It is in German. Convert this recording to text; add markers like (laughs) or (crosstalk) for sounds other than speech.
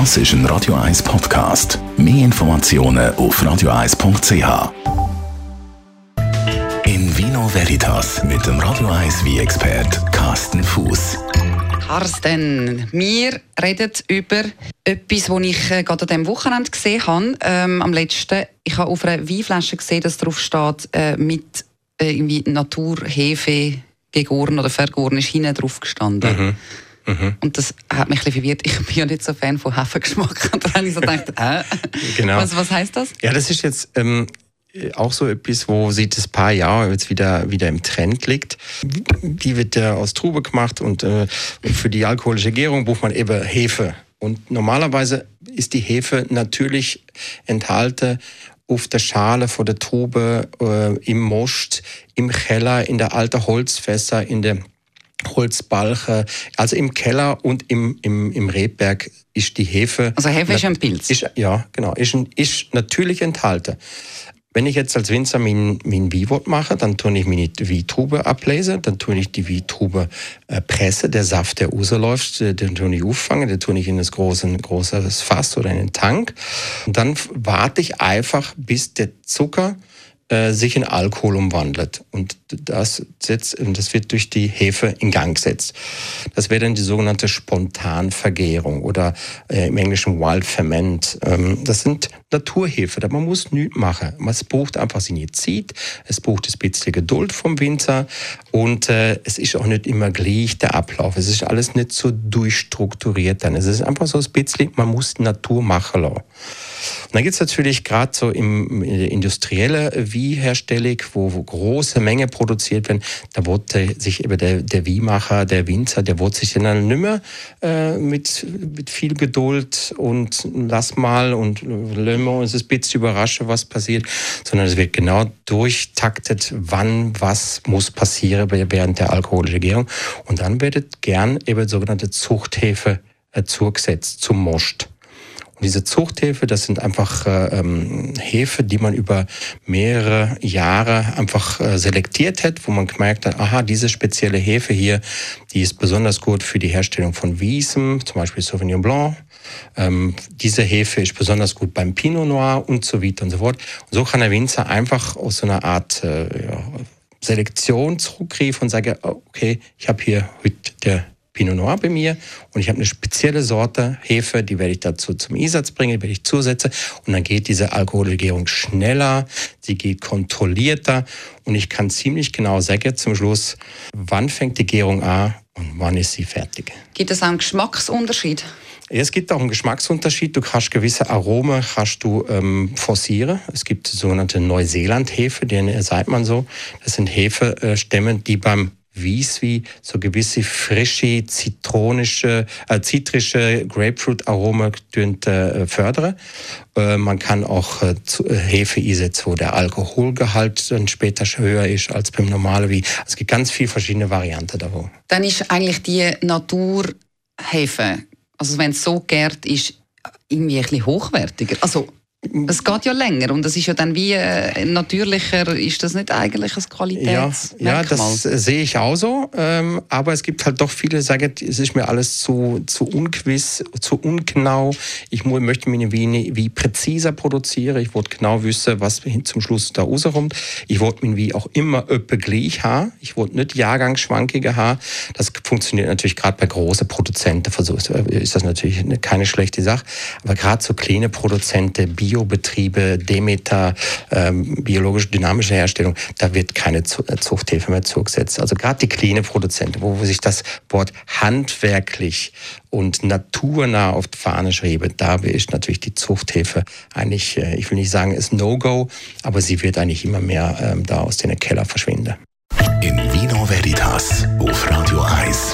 Das ist ein Radio 1 Podcast. Mehr Informationen auf radio1.ch. In Vino Veritas mit dem Radio 1 wie expert Carsten Fuß. Carsten, wir reden über etwas, das ich äh, gerade an diesem Wochenende gesehen habe. Ähm, am letzten, ich habe auf einer Weinflasche gesehen, dass drauf steht, äh, mit äh, irgendwie Naturhefe gegoren oder vergoren ist hinten drauf gestanden. Mhm. Mhm. Und das hat mich ein bisschen verwirrt. Ich bin ja nicht so Fan von Hefegeschmack. (laughs) Und dann habe ich so gedacht, äh, genau. was, was heißt das? Ja, das ist jetzt ähm, auch so etwas, wo seit ein paar Jahren jetzt wieder, wieder im Trend liegt. Die wird ja aus Trube gemacht und, äh, und für die alkoholische Gärung braucht man eben Hefe. Und normalerweise ist die Hefe natürlich enthalten auf der Schale vor der Trube, äh, im Most, im Keller, in der alten Holzfässer, in der Holzbalche. Also im Keller und im, im, im Rebberg ist die Hefe. Also Hefe ist ein Pilz? Ist, ja, genau. Ist, ist natürlich enthalten. Wenn ich jetzt als Winzer mein, mein Weinwort mache, dann tue ich meine Weintrube ablesen, dann tue ich die Weintrube äh, presse, der Saft, der rausläuft, äh, den tue ich auffangen, den tue ich in das große, großes Fass oder in den Tank. Und dann warte ich einfach, bis der Zucker äh, sich in Alkohol umwandelt. Und das, setzt, das wird durch die Hefe in Gang gesetzt. Das wäre dann die sogenannte Spontanvergärung oder äh, im Englischen Wild Ferment. Ähm, das sind Naturhefe, man muss nichts machen. Man braucht einfach seine es braucht ein bisschen Geduld vom Winter und äh, es ist auch nicht immer gleich der Ablauf. Es ist alles nicht so durchstrukturiert dann. Es ist einfach so ein bisschen, man muss Natur machen lassen. Und dann gibt es natürlich gerade so im, in der industriellen Wieherstellung, wo, wo große Mengen produziert werden, da wurde sich eben der, der Wiemacher, der Winzer, der wurde sich dann nicht mehr äh, mit, mit viel Geduld und lass mal und wir uns ein bisschen überraschen, was passiert, sondern es wird genau durchtaktet, wann was muss passieren während der alkoholischen Gärung. Und dann wird gern eben sogenannte Zuchthefe äh, zugesetzt zum Most. Und diese Zuchthefe, das sind einfach äh, ähm, Hefe, die man über mehrere Jahre einfach äh, selektiert hat, wo man gemerkt hat, aha, diese spezielle Hefe hier, die ist besonders gut für die Herstellung von Wiesen, zum Beispiel Sauvignon Blanc. Ähm, diese Hefe ist besonders gut beim Pinot Noir und so weiter und so fort. Und so kann der Winzer einfach aus so einer Art äh, ja, Selektion zurückgreifen und sagen, okay, ich habe hier heute der Pinot Noir bei mir und ich habe eine spezielle Sorte Hefe, die werde ich dazu zum Einsatz bringen, die werde ich zusetzen und dann geht diese Alkohollegierung schneller, sie geht kontrollierter und ich kann ziemlich genau sagen zum Schluss, wann fängt die Gärung an und wann ist sie fertig. Gibt es einen Geschmacksunterschied? Es gibt auch einen Geschmacksunterschied. Du kannst gewisse Aromen kannst du ähm, forcieren. Es gibt sogenannte Neuseeland-Hefe, denen sagt man so. Das sind Hefestämme, die beim Wieswi so gewisse frische, zitronische, äh, zitrische Grapefruit-Aroma äh, fördern. Äh, man kann auch äh, äh, Hefe einsetzen, wo der Alkoholgehalt dann später höher ist als beim normalen Wie. Also es gibt ganz viele verschiedene Varianten davon. Dann ist eigentlich die Naturhefe, also wenn es so gärt ist, irgendwie ein bisschen hochwertiger. Also es geht ja länger und es ist ja dann wie äh, natürlicher, ist das nicht eigentlich ein Qualitätsmerkmal? Ja, ja das sehe ich auch so, ähm, aber es gibt halt doch viele, die sagen, es ist mir alles zu, zu ungewiss, zu ungenau, ich möchte mich wie, wie präziser produzieren, ich wollte genau wissen, was zum Schluss da rauskommt, ich wollte mich wie auch immer öppe gleich haben, ich wollte nicht Jahrgangsschwankige haben, das funktioniert natürlich gerade bei großen Produzenten, ist das natürlich keine schlechte Sache, aber gerade so kleine Produzenten, Bio Biobetriebe, Demeter, ähm, biologisch dynamische Herstellung, da wird keine äh, Zuchthilfe mehr zugesetzt. Also gerade die kleinen Produzenten, wo, wo sich das Wort handwerklich und naturnah auf die Fahne schreibe, da ist natürlich die Zuchthilfe eigentlich, äh, ich will nicht sagen, ist No-Go, aber sie wird eigentlich immer mehr ähm, da aus den Keller verschwinden. In Vino Veritas auf Radio 1.